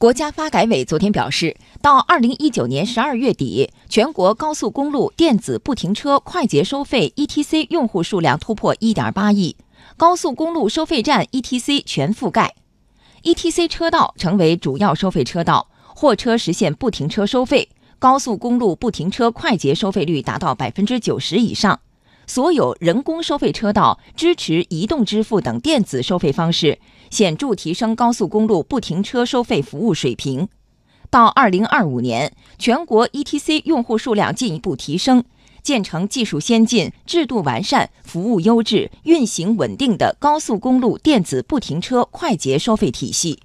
国家发改委昨天表示，到二零一九年十二月底，全国高速公路电子不停车快捷收费 （ETC） 用户数量突破一点八亿，高速公路收费站 ETC 全覆盖，ETC 车道成为主要收费车道，货车实现不停车收费，高速公路不停车快捷收费率达到百分之九十以上。所有人工收费车道支持移动支付等电子收费方式，显著提升高速公路不停车收费服务水平。到二零二五年，全国 ETC 用户数量进一步提升，建成技术先进、制度完善、服务优质、运行稳定的高速公路电子不停车快捷收费体系。